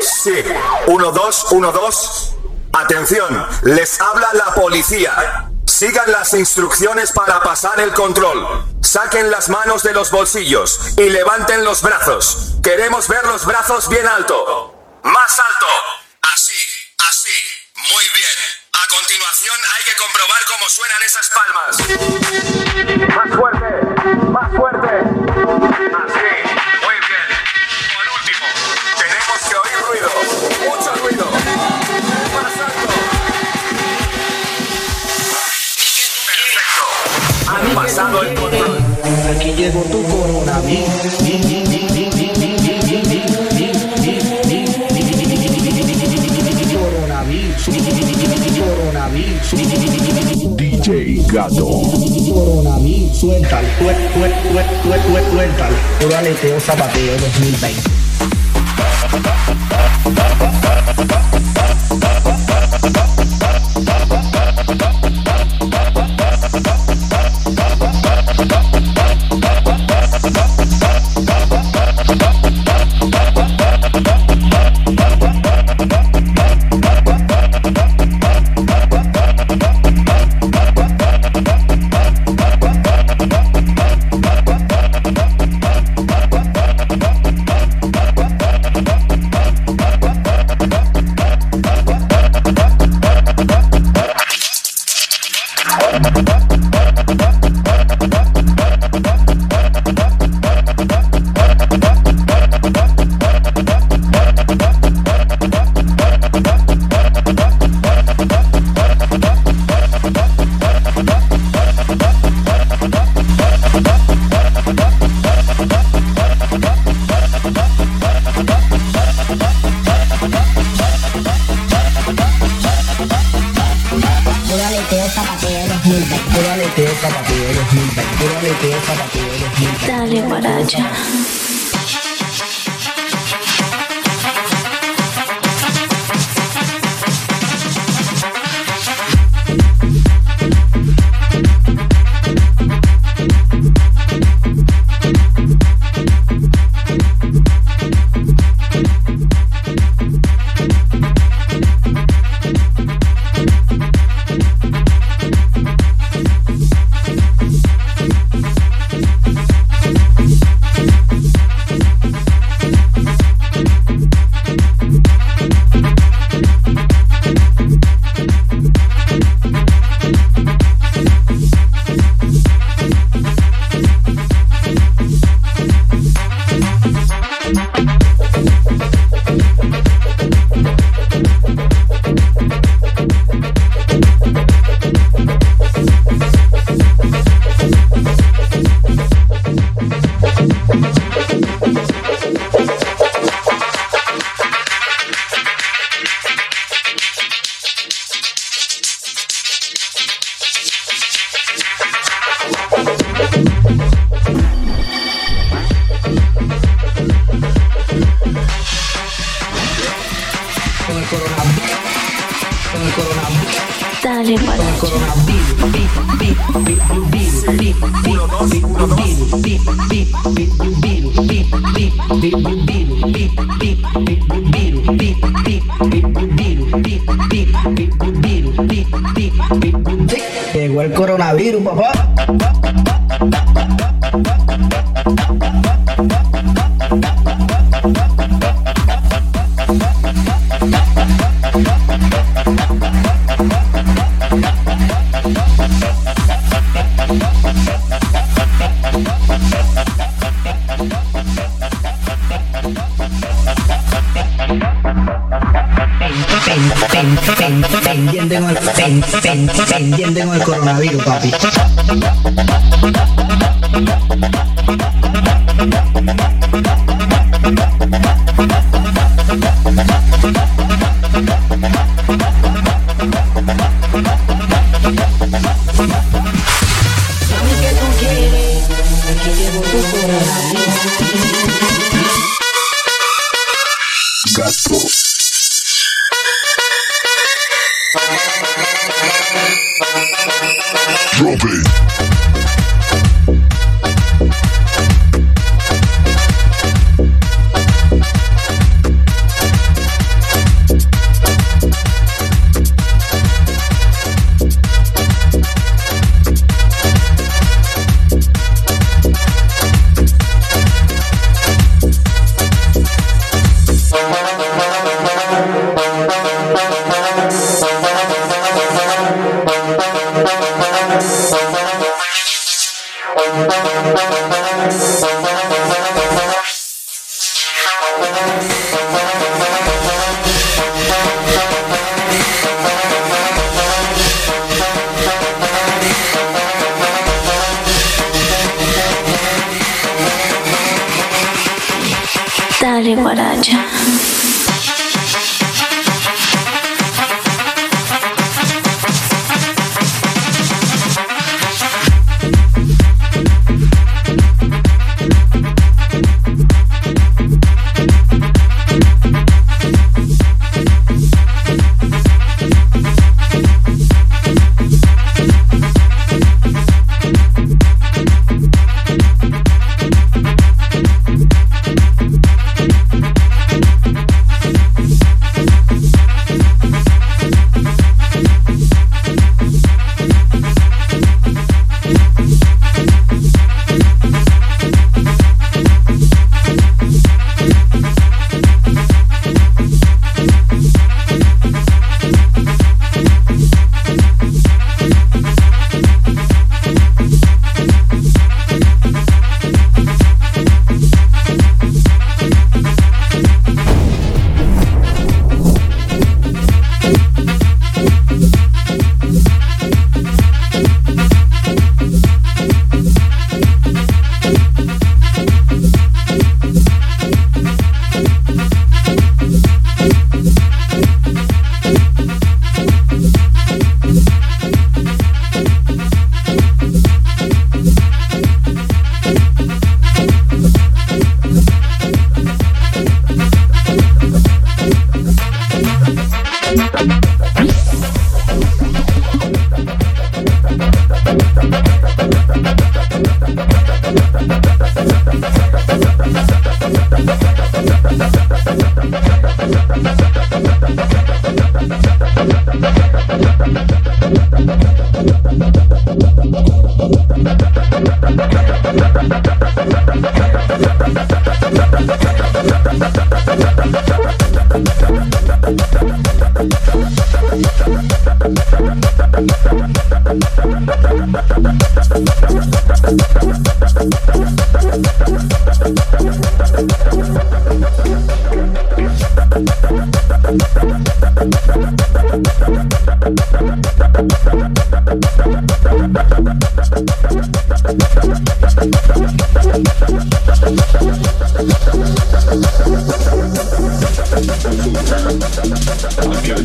Sí, 1, 2, 1, 2. Atención, les habla la policía. Sigan las instrucciones para pasar el control. Saquen las manos de los bolsillos y levanten los brazos. Queremos ver los brazos bien alto. Más alto. Así, así. Muy bien. A continuación hay que comprobar cómo suenan esas palmas. Más fuerte, más fuerte. Así. Llegó tu coronavirus. DJ Gato. Coronavirus. Suéltalo, suel- suel- suel- suel- suel- suéltalo. Puro aleteo zapateo 2020. Dale, guaracha. Llegó el coronavirus, papá. Coronavirus,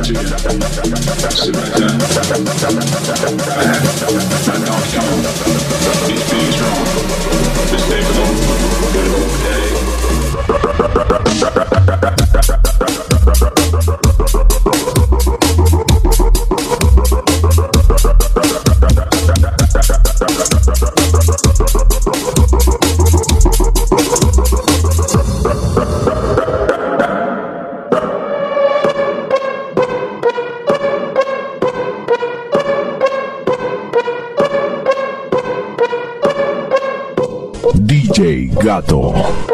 DJ Gato. ¿Será que la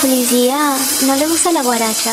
policía no le gusta la guaracha.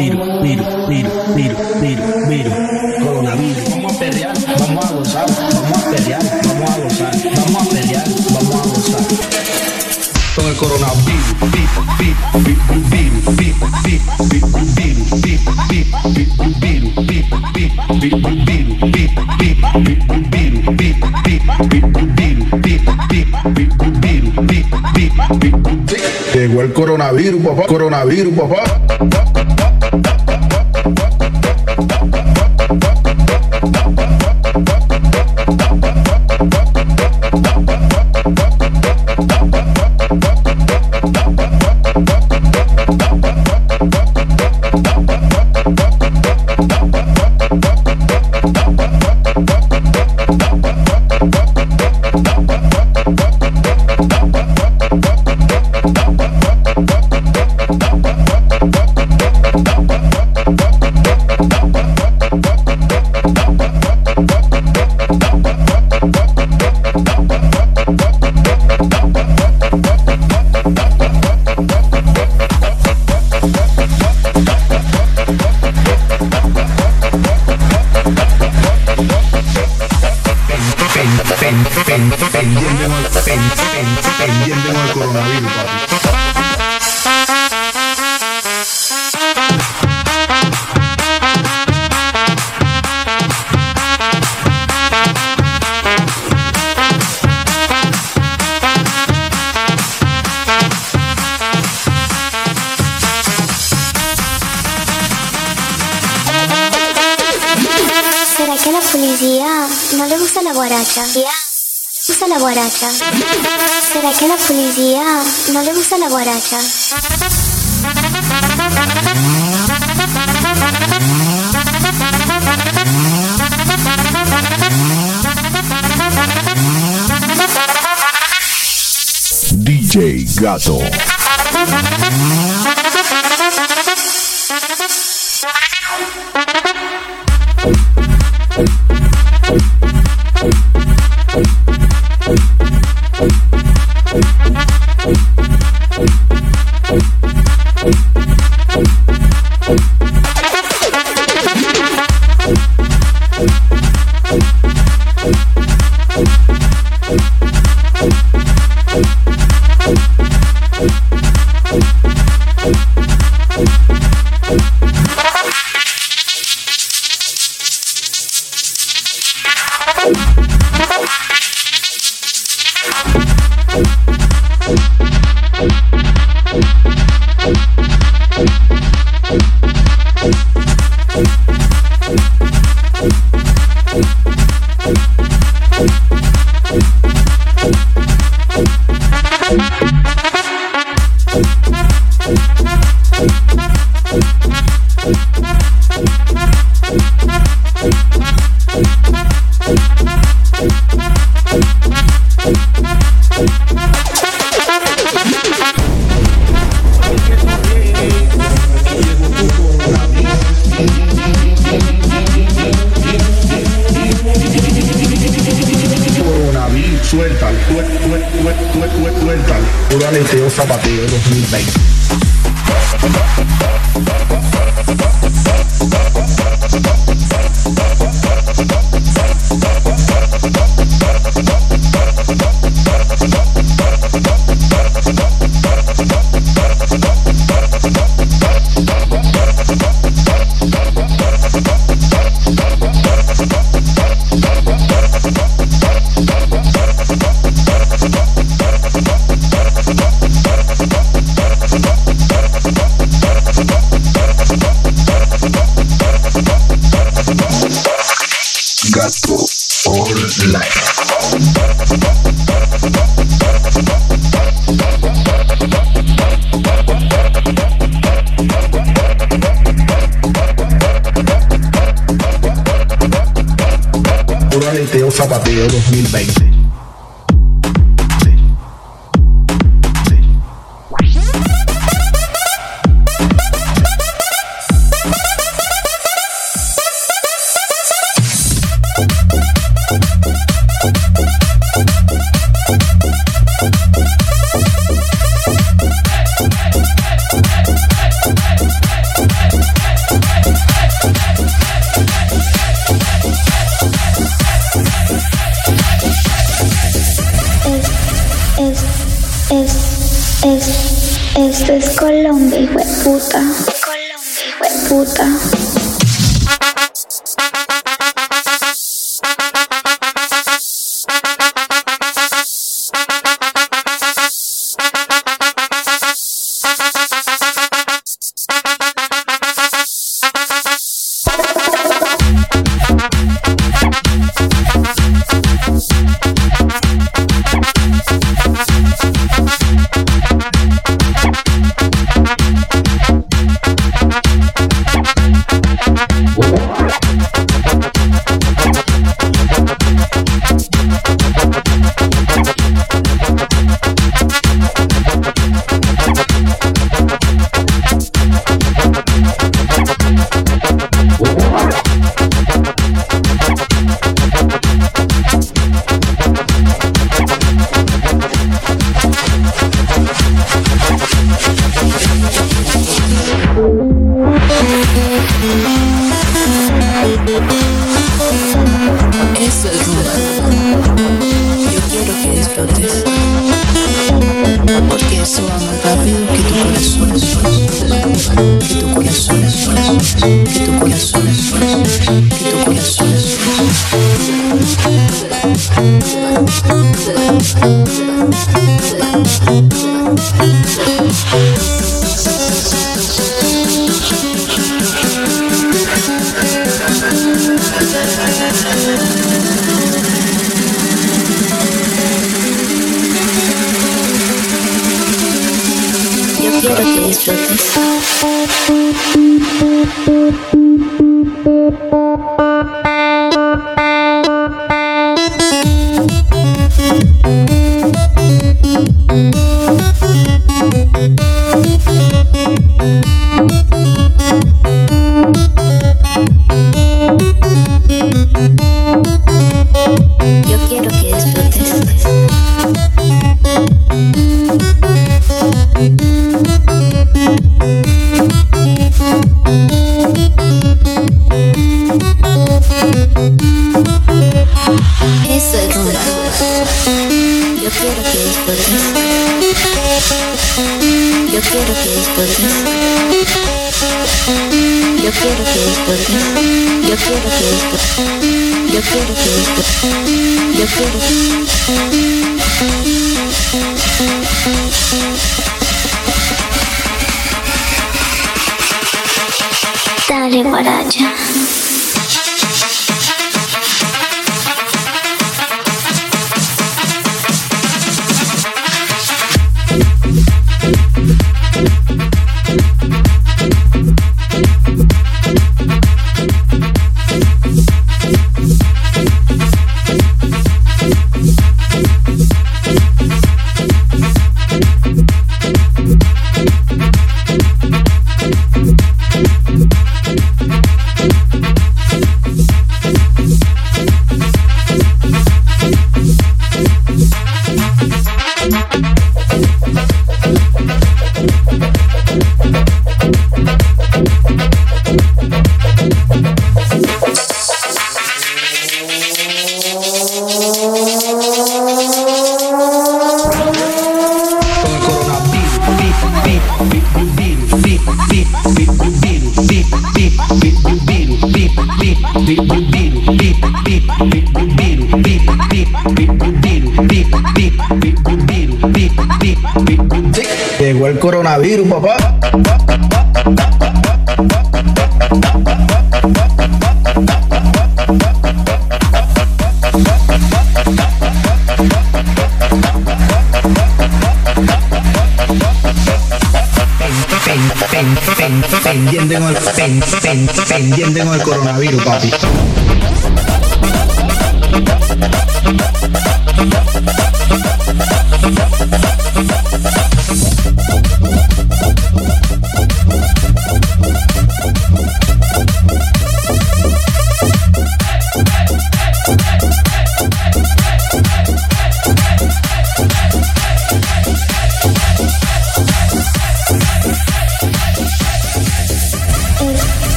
virus, virus, virus, virus, virus, virus, coronavirus. Vamos a pelear, vamos a gozar, vamos a pelear, vamos a gozar, vamos a pelear, vamos a gozar. Con el coronavirus, Llegó el coronavirus, papá, coronavirus, papá. Guaracha? ¿Ya? ¿No le gusta la guaracha? ¿Será que la policía no le gusta la guaracha? DJ Gato. O ano inteiro sabadeiro, me bem. Zapateo 2020. Es, es, es, esto es Colombia, hijo puta. Colombia, hijo puta. you. to the What?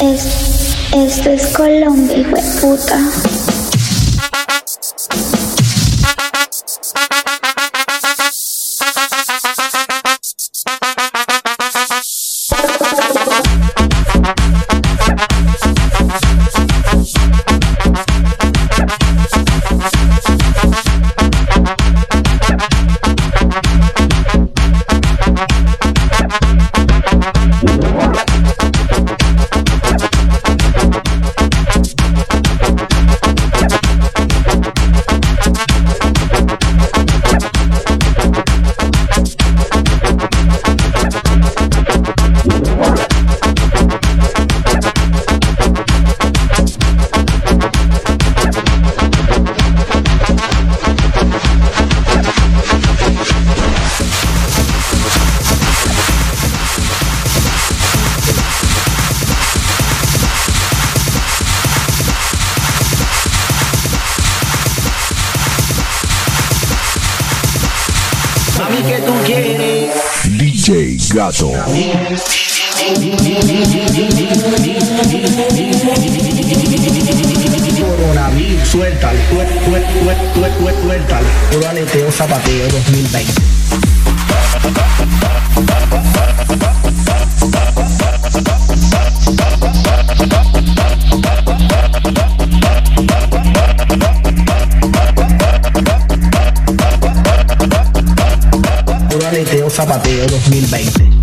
Es, esto es Colombia, hijo de puta. Gato. Coronavirus, suéltale, sué- sué- sué- sué- sué- suéltale. Puro aleteo zapateo 2020. Aleteo zapateo 2020.